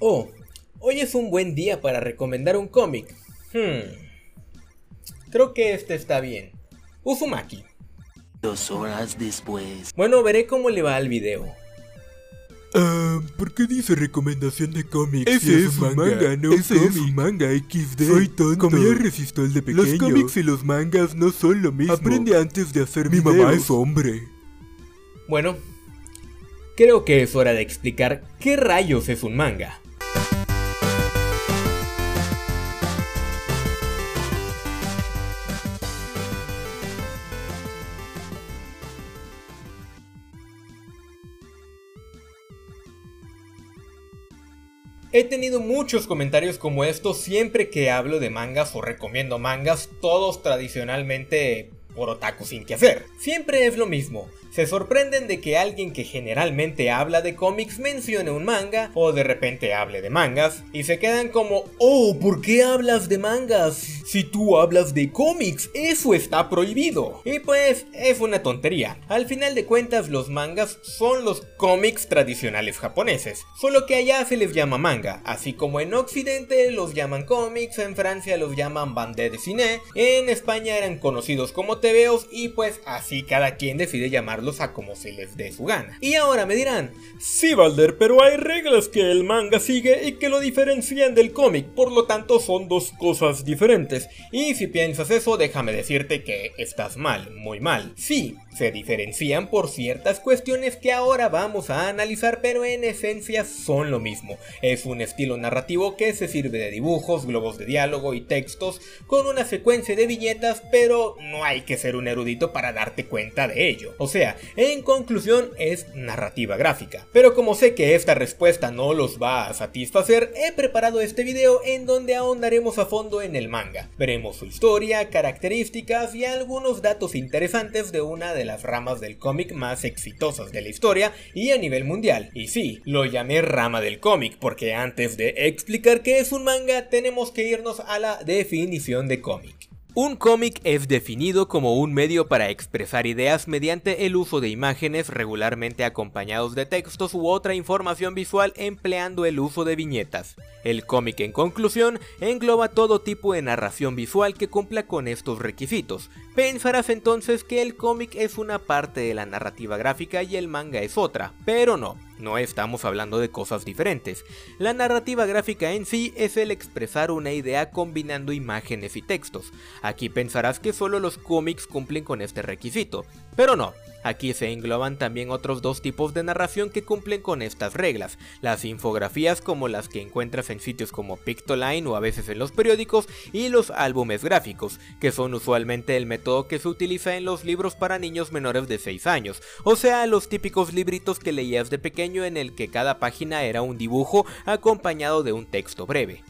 Oh, hoy es un buen día para recomendar un cómic. Hmm. Creo que este está bien. Uzumaki. Dos horas después. Bueno, veré cómo le va al video. Ah, ¿por qué dice recomendación de cómics? Ese si es un manga, no un Ese es un manga XD. Soy tonto. Comía resistol de pequeño. Los cómics y los mangas no son lo mismo. Aprende antes de hacer Mi videos. mamá es hombre. Bueno, creo que es hora de explicar qué rayos es un manga. He tenido muchos comentarios como estos siempre que hablo de mangas o recomiendo mangas, todos tradicionalmente por otaku sin que hacer. Siempre es lo mismo. Se sorprenden de que alguien que generalmente habla de cómics mencione un manga o de repente hable de mangas y se quedan como, oh, ¿por qué hablas de mangas? Si tú hablas de cómics, eso está prohibido. Y pues es una tontería. Al final de cuentas los mangas son los cómics tradicionales japoneses, solo que allá se les llama manga, así como en occidente los llaman cómics, en Francia los llaman bande dessinée, en España eran conocidos como tebeos y pues así cada quien decide llamarlos a como se les dé su gana. Y ahora me dirán, sí Valder, pero hay reglas que el manga sigue y que lo diferencian del cómic, por lo tanto son dos cosas diferentes. Y si piensas eso, déjame decirte que estás mal, muy mal. Sí, se diferencian por ciertas cuestiones que ahora vamos a analizar, pero en esencia son lo mismo. Es un estilo narrativo que se sirve de dibujos, globos de diálogo y textos con una secuencia de viñetas, pero no hay que ser un erudito para darte cuenta de ello. O sea, en conclusión es narrativa gráfica. Pero como sé que esta respuesta no los va a satisfacer, he preparado este video en donde ahondaremos a fondo en el manga. Veremos su historia, características y algunos datos interesantes de una de las ramas del cómic más exitosas de la historia y a nivel mundial. Y sí, lo llamé rama del cómic porque antes de explicar qué es un manga tenemos que irnos a la definición de cómic. Un cómic es definido como un medio para expresar ideas mediante el uso de imágenes regularmente acompañados de textos u otra información visual empleando el uso de viñetas. El cómic en conclusión engloba todo tipo de narración visual que cumpla con estos requisitos. Pensarás entonces que el cómic es una parte de la narrativa gráfica y el manga es otra, pero no. No estamos hablando de cosas diferentes. La narrativa gráfica en sí es el expresar una idea combinando imágenes y textos. Aquí pensarás que solo los cómics cumplen con este requisito, pero no. Aquí se engloban también otros dos tipos de narración que cumplen con estas reglas, las infografías como las que encuentras en sitios como Pictoline o a veces en los periódicos y los álbumes gráficos, que son usualmente el método que se utiliza en los libros para niños menores de 6 años, o sea, los típicos libritos que leías de pequeño en el que cada página era un dibujo acompañado de un texto breve.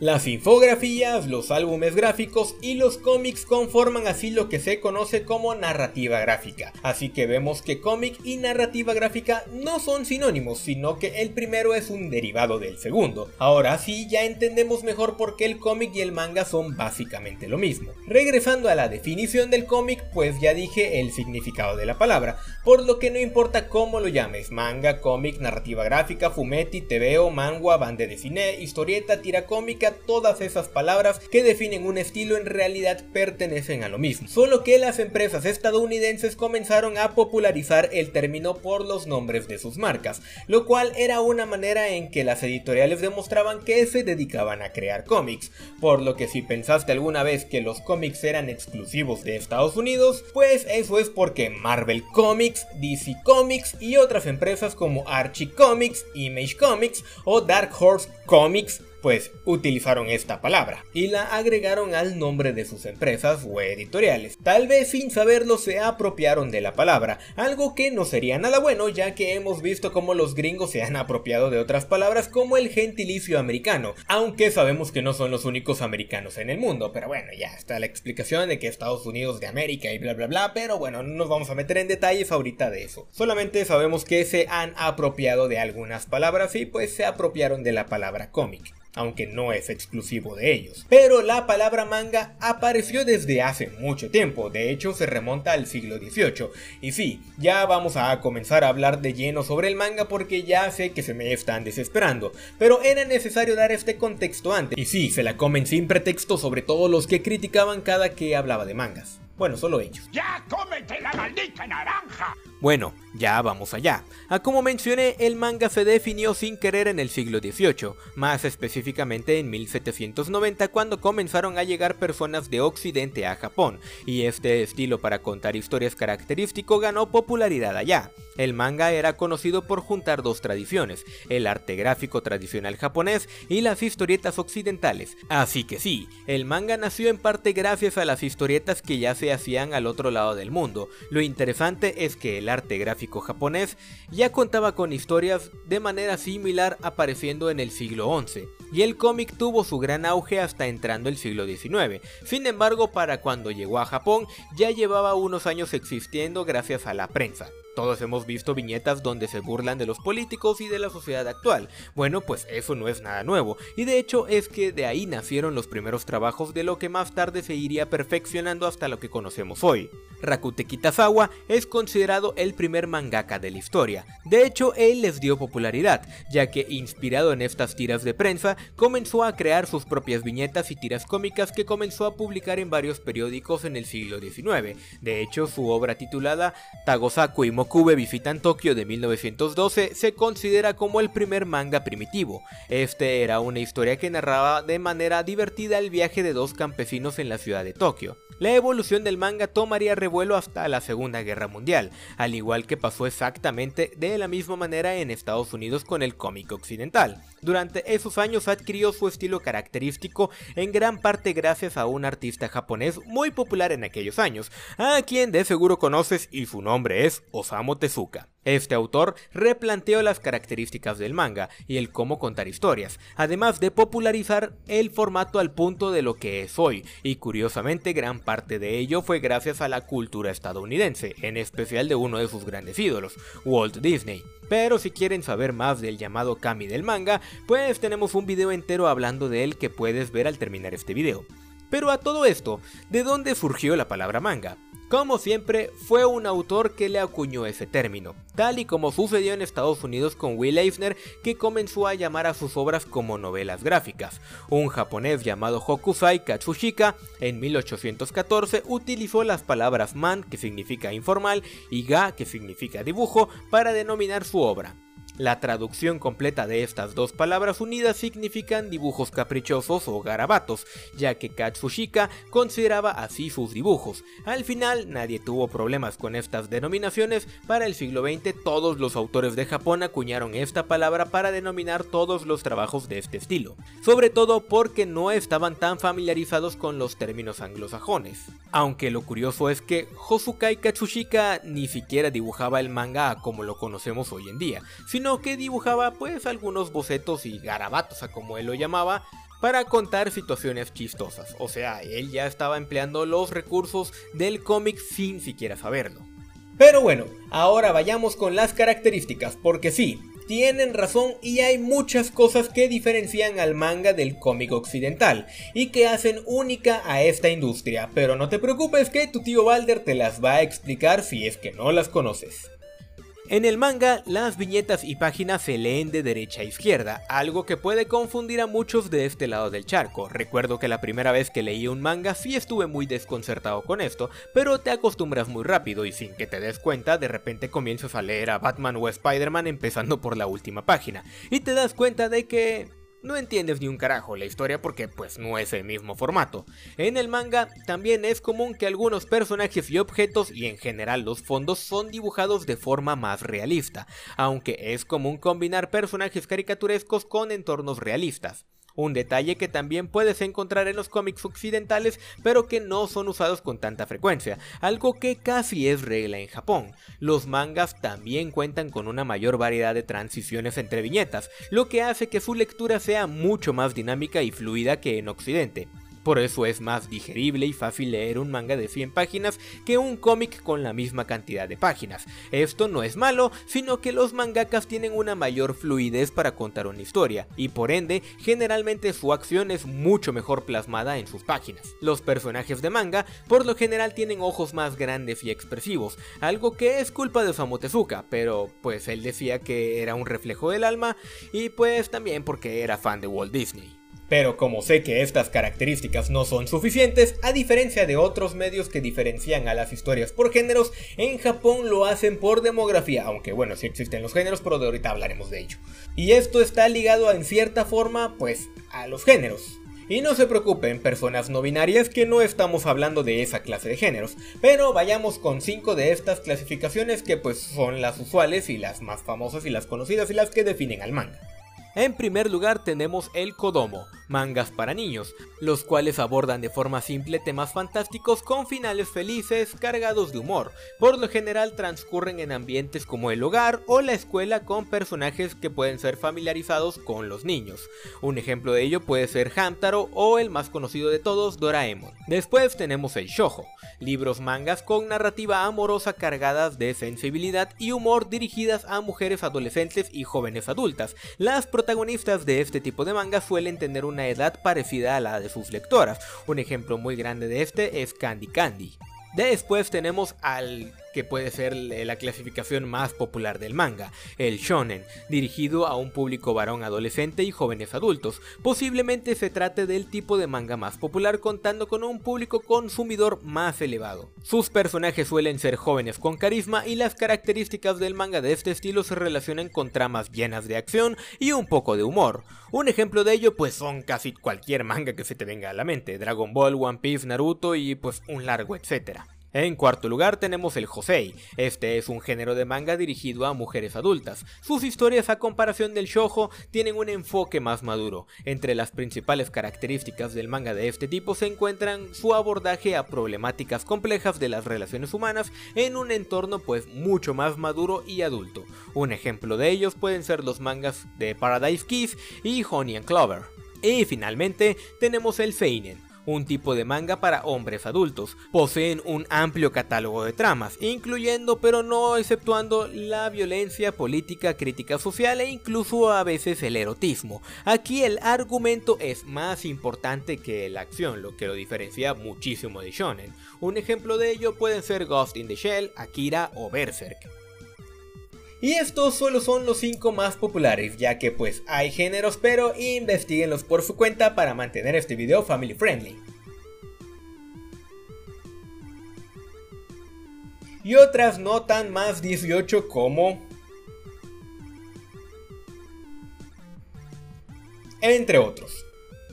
Las infografías, los álbumes gráficos y los cómics conforman así lo que se conoce como narrativa gráfica. Así que vemos que cómic y narrativa gráfica no son sinónimos, sino que el primero es un derivado del segundo. Ahora sí ya entendemos mejor por qué el cómic y el manga son básicamente lo mismo. Regresando a la definición del cómic, pues ya dije el significado de la palabra, por lo que no importa cómo lo llames, manga, cómic, narrativa gráfica, fumetti, tebeo, mangua, bande de cine, historieta, tira cómica, todas esas palabras que definen un estilo en realidad pertenecen a lo mismo. Solo que las empresas estadounidenses comenzaron a popularizar el término por los nombres de sus marcas, lo cual era una manera en que las editoriales demostraban que se dedicaban a crear cómics. Por lo que si pensaste alguna vez que los cómics eran exclusivos de Estados Unidos, pues eso es porque Marvel Comics, DC Comics y otras empresas como Archie Comics, Image Comics o Dark Horse Comics pues utilizaron esta palabra y la agregaron al nombre de sus empresas o editoriales. Tal vez sin saberlo se apropiaron de la palabra, algo que no sería nada bueno ya que hemos visto cómo los gringos se han apropiado de otras palabras como el gentilicio americano, aunque sabemos que no son los únicos americanos en el mundo, pero bueno, ya está la explicación de que Estados Unidos de América y bla bla bla, pero bueno, no nos vamos a meter en detalles ahorita de eso. Solamente sabemos que se han apropiado de algunas palabras y pues se apropiaron de la palabra cómic. Aunque no es exclusivo de ellos. Pero la palabra manga apareció desde hace mucho tiempo, de hecho se remonta al siglo XVIII. Y sí, ya vamos a comenzar a hablar de lleno sobre el manga porque ya sé que se me están desesperando, pero era necesario dar este contexto antes. Y sí, se la comen sin pretexto sobre todo los que criticaban cada que hablaba de mangas. Bueno, solo ellos. ¡Ya cómete la maldita naranja! Bueno, ya vamos allá. A como mencioné, el manga se definió sin querer en el siglo XVIII, más específicamente en 1790 cuando comenzaron a llegar personas de Occidente a Japón, y este estilo para contar historias característico ganó popularidad allá. El manga era conocido por juntar dos tradiciones, el arte gráfico tradicional japonés y las historietas occidentales. Así que sí, el manga nació en parte gracias a las historietas que ya se hacían al otro lado del mundo. Lo interesante es que el arte gráfico japonés ya contaba con historias de manera similar apareciendo en el siglo XI, y el cómic tuvo su gran auge hasta entrando el siglo XIX. Sin embargo, para cuando llegó a Japón ya llevaba unos años existiendo gracias a la prensa. Todos hemos visto viñetas donde se burlan de los políticos y de la sociedad actual. Bueno, pues eso no es nada nuevo, y de hecho es que de ahí nacieron los primeros trabajos de lo que más tarde se iría perfeccionando hasta lo que conocemos hoy. Rakute Kitazawa es considerado el primer mangaka de la historia. De hecho, él les dio popularidad, ya que inspirado en estas tiras de prensa, comenzó a crear sus propias viñetas y tiras cómicas que comenzó a publicar en varios periódicos en el siglo XIX. De hecho, su obra titulada Tagosaku y Mokube visitan Tokio de 1912 se considera como el primer manga primitivo. Este era una historia que narraba de manera divertida el viaje de dos campesinos en la ciudad de Tokio. La evolución del manga tomaría revuelo hasta la Segunda Guerra Mundial, al igual que pasó exactamente de la misma manera en Estados Unidos con el cómic occidental. Durante esos años adquirió su estilo característico en gran parte gracias a un artista japonés muy popular en aquellos años, a quien de seguro conoces y su nombre es Osamu Tezuka. Este autor replanteó las características del manga y el cómo contar historias, además de popularizar el formato al punto de lo que es hoy, y curiosamente gran parte de ello fue gracias a la cultura estadounidense, en especial de uno de sus grandes ídolos, Walt Disney. Pero si quieren saber más del llamado Kami del manga, pues tenemos un video entero hablando de él que puedes ver al terminar este video. Pero a todo esto, ¿de dónde surgió la palabra manga? Como siempre, fue un autor que le acuñó ese término, tal y como sucedió en Estados Unidos con Will Eisner, que comenzó a llamar a sus obras como novelas gráficas. Un japonés llamado Hokusai Katsushika, en 1814, utilizó las palabras man, que significa informal, y ga, que significa dibujo, para denominar su obra. La traducción completa de estas dos palabras unidas significan dibujos caprichosos o garabatos, ya que Katsushika consideraba así sus dibujos. Al final nadie tuvo problemas con estas denominaciones, para el siglo XX todos los autores de Japón acuñaron esta palabra para denominar todos los trabajos de este estilo, sobre todo porque no estaban tan familiarizados con los términos anglosajones. Aunque lo curioso es que Hosukai Katsushika ni siquiera dibujaba el manga como lo conocemos hoy en día, que dibujaba pues algunos bocetos y garabatos a como él lo llamaba para contar situaciones chistosas, o sea, él ya estaba empleando los recursos del cómic sin siquiera saberlo. Pero bueno, ahora vayamos con las características, porque sí, tienen razón y hay muchas cosas que diferencian al manga del cómic occidental y que hacen única a esta industria, pero no te preocupes que tu tío Balder te las va a explicar si es que no las conoces. En el manga, las viñetas y páginas se leen de derecha a izquierda, algo que puede confundir a muchos de este lado del charco. Recuerdo que la primera vez que leí un manga sí estuve muy desconcertado con esto, pero te acostumbras muy rápido y sin que te des cuenta, de repente comienzas a leer a Batman o Spider-Man empezando por la última página, y te das cuenta de que no entiendes ni un carajo la historia porque pues no es el mismo formato. En el manga también es común que algunos personajes y objetos y en general los fondos son dibujados de forma más realista, aunque es común combinar personajes caricaturescos con entornos realistas. Un detalle que también puedes encontrar en los cómics occidentales, pero que no son usados con tanta frecuencia, algo que casi es regla en Japón. Los mangas también cuentan con una mayor variedad de transiciones entre viñetas, lo que hace que su lectura sea mucho más dinámica y fluida que en Occidente. Por eso es más digerible y fácil leer un manga de 100 páginas que un cómic con la misma cantidad de páginas. Esto no es malo, sino que los mangakas tienen una mayor fluidez para contar una historia, y por ende, generalmente su acción es mucho mejor plasmada en sus páginas. Los personajes de manga, por lo general, tienen ojos más grandes y expresivos, algo que es culpa de Osamu Tezuka, pero pues él decía que era un reflejo del alma, y pues también porque era fan de Walt Disney. Pero como sé que estas características no son suficientes, a diferencia de otros medios que diferencian a las historias por géneros, en Japón lo hacen por demografía, aunque bueno, sí existen los géneros, pero de ahorita hablaremos de ello. Y esto está ligado en cierta forma, pues, a los géneros. Y no se preocupen, personas no binarias, que no estamos hablando de esa clase de géneros, pero vayamos con 5 de estas clasificaciones que pues son las usuales y las más famosas y las conocidas y las que definen al manga. En primer lugar tenemos el Kodomo, mangas para niños, los cuales abordan de forma simple temas fantásticos con finales felices cargados de humor. Por lo general transcurren en ambientes como el hogar o la escuela con personajes que pueden ser familiarizados con los niños. Un ejemplo de ello puede ser Hamtaro o el más conocido de todos, Doraemon. Después tenemos el Shoujo, libros mangas con narrativa amorosa cargadas de sensibilidad y humor dirigidas a mujeres adolescentes y jóvenes adultas. Las protagonistas de este tipo de mangas suelen tener una edad parecida a la de sus lectoras. Un ejemplo muy grande de este es Candy Candy. Después tenemos al que puede ser la clasificación más popular del manga, el shonen, dirigido a un público varón adolescente y jóvenes adultos. Posiblemente se trate del tipo de manga más popular contando con un público consumidor más elevado. Sus personajes suelen ser jóvenes con carisma y las características del manga de este estilo se relacionan con tramas llenas de acción y un poco de humor. Un ejemplo de ello pues son casi cualquier manga que se te venga a la mente, Dragon Ball, One Piece, Naruto y pues un largo etcétera. En cuarto lugar tenemos el Josei. Este es un género de manga dirigido a mujeres adultas. Sus historias a comparación del shoujo tienen un enfoque más maduro. Entre las principales características del manga de este tipo se encuentran su abordaje a problemáticas complejas de las relaciones humanas en un entorno pues mucho más maduro y adulto. Un ejemplo de ellos pueden ser los mangas de Paradise Kiss y Honey and Clover. Y finalmente tenemos el Seinen un tipo de manga para hombres adultos. Poseen un amplio catálogo de tramas, incluyendo pero no exceptuando la violencia, política, crítica social e incluso a veces el erotismo. Aquí el argumento es más importante que la acción, lo que lo diferencia muchísimo de shonen. Un ejemplo de ello pueden ser Ghost in the Shell, Akira o Berserk. Y estos solo son los 5 más populares, ya que pues hay géneros, pero investiguenlos por su cuenta para mantener este video family friendly. Y otras notan más 18 como... Entre otros.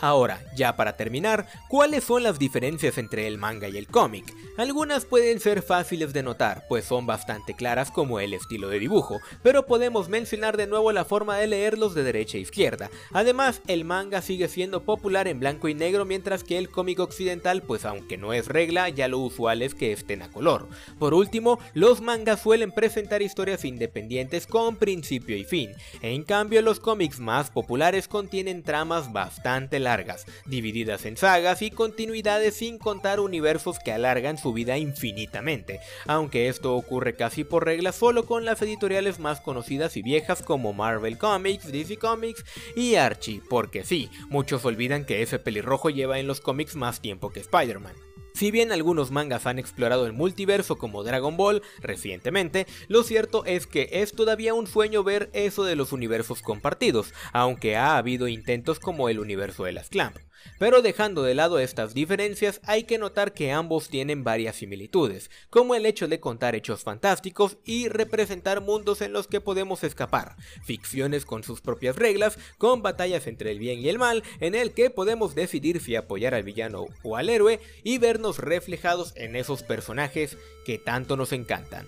Ahora, ya para terminar, ¿cuáles son las diferencias entre el manga y el cómic? Algunas pueden ser fáciles de notar, pues son bastante claras como el estilo de dibujo, pero podemos mencionar de nuevo la forma de leerlos de derecha a izquierda. Además, el manga sigue siendo popular en blanco y negro mientras que el cómic occidental, pues aunque no es regla, ya lo usual es que estén a color. Por último, los mangas suelen presentar historias independientes con principio y fin, en cambio los cómics más populares contienen tramas bastante largas, divididas en sagas y continuidades sin contar universos que alargan su vida infinitamente, aunque esto ocurre casi por regla solo con las editoriales más conocidas y viejas como Marvel Comics, DC Comics y Archie, porque sí, muchos olvidan que ese pelirrojo lleva en los cómics más tiempo que Spider-Man. Si bien algunos mangas han explorado el multiverso como Dragon Ball recientemente, lo cierto es que es todavía un sueño ver eso de los universos compartidos, aunque ha habido intentos como el universo de las Clamp. Pero dejando de lado estas diferencias, hay que notar que ambos tienen varias similitudes, como el hecho de contar hechos fantásticos y representar mundos en los que podemos escapar, ficciones con sus propias reglas, con batallas entre el bien y el mal, en el que podemos decidir si apoyar al villano o al héroe y vernos reflejados en esos personajes que tanto nos encantan.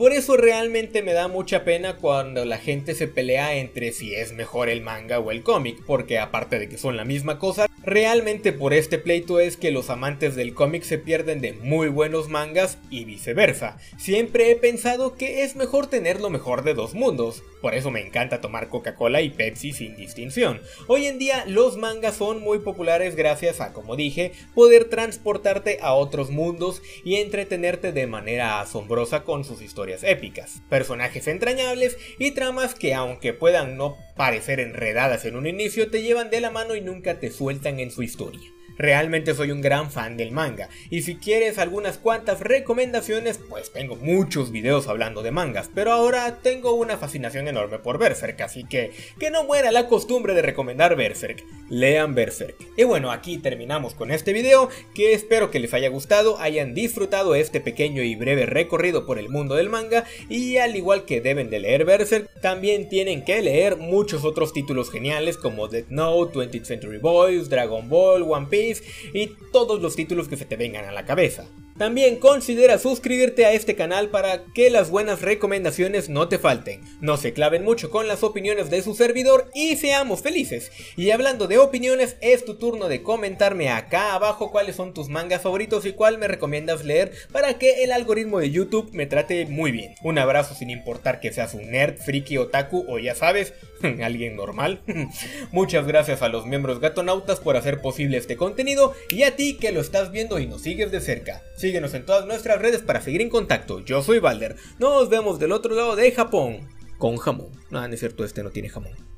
Por eso realmente me da mucha pena cuando la gente se pelea entre si es mejor el manga o el cómic, porque aparte de que son la misma cosa, realmente por este pleito es que los amantes del cómic se pierden de muy buenos mangas y viceversa. Siempre he pensado que es mejor tener lo mejor de dos mundos, por eso me encanta tomar Coca-Cola y Pepsi sin distinción. Hoy en día los mangas son muy populares gracias a, como dije, poder transportarte a otros mundos y entretenerte de manera asombrosa con sus historias épicas, personajes entrañables y tramas que aunque puedan no parecer enredadas en un inicio, te llevan de la mano y nunca te sueltan en su historia. Realmente soy un gran fan del manga. Y si quieres algunas cuantas recomendaciones pues tengo muchos videos hablando de mangas, pero ahora tengo una fascinación enorme por Berserk, así que que no muera la costumbre de recomendar Berserk, lean Berserk. Y bueno, aquí terminamos con este video que espero que les haya gustado, hayan disfrutado este pequeño y breve recorrido por el mundo del manga y al igual que deben de leer Berserk, también tienen que leer muchos otros títulos geniales como Death Note, 20th Century Boys, Dragon Ball, One Piece, y todos los títulos que se te vengan a la cabeza. También considera suscribirte a este canal para que las buenas recomendaciones no te falten, no se claven mucho con las opiniones de su servidor y seamos felices. Y hablando de opiniones, es tu turno de comentarme acá abajo cuáles son tus mangas favoritos y cuál me recomiendas leer para que el algoritmo de YouTube me trate muy bien. Un abrazo sin importar que seas un nerd, friki, otaku o ya sabes, alguien normal. Muchas gracias a los miembros gatonautas por hacer posible este contenido y a ti que lo estás viendo y nos sigues de cerca. Síguenos en todas nuestras redes para seguir en contacto. Yo soy Valder. Nos vemos del otro lado de Japón. Con jamón. No, no es cierto, este no tiene jamón.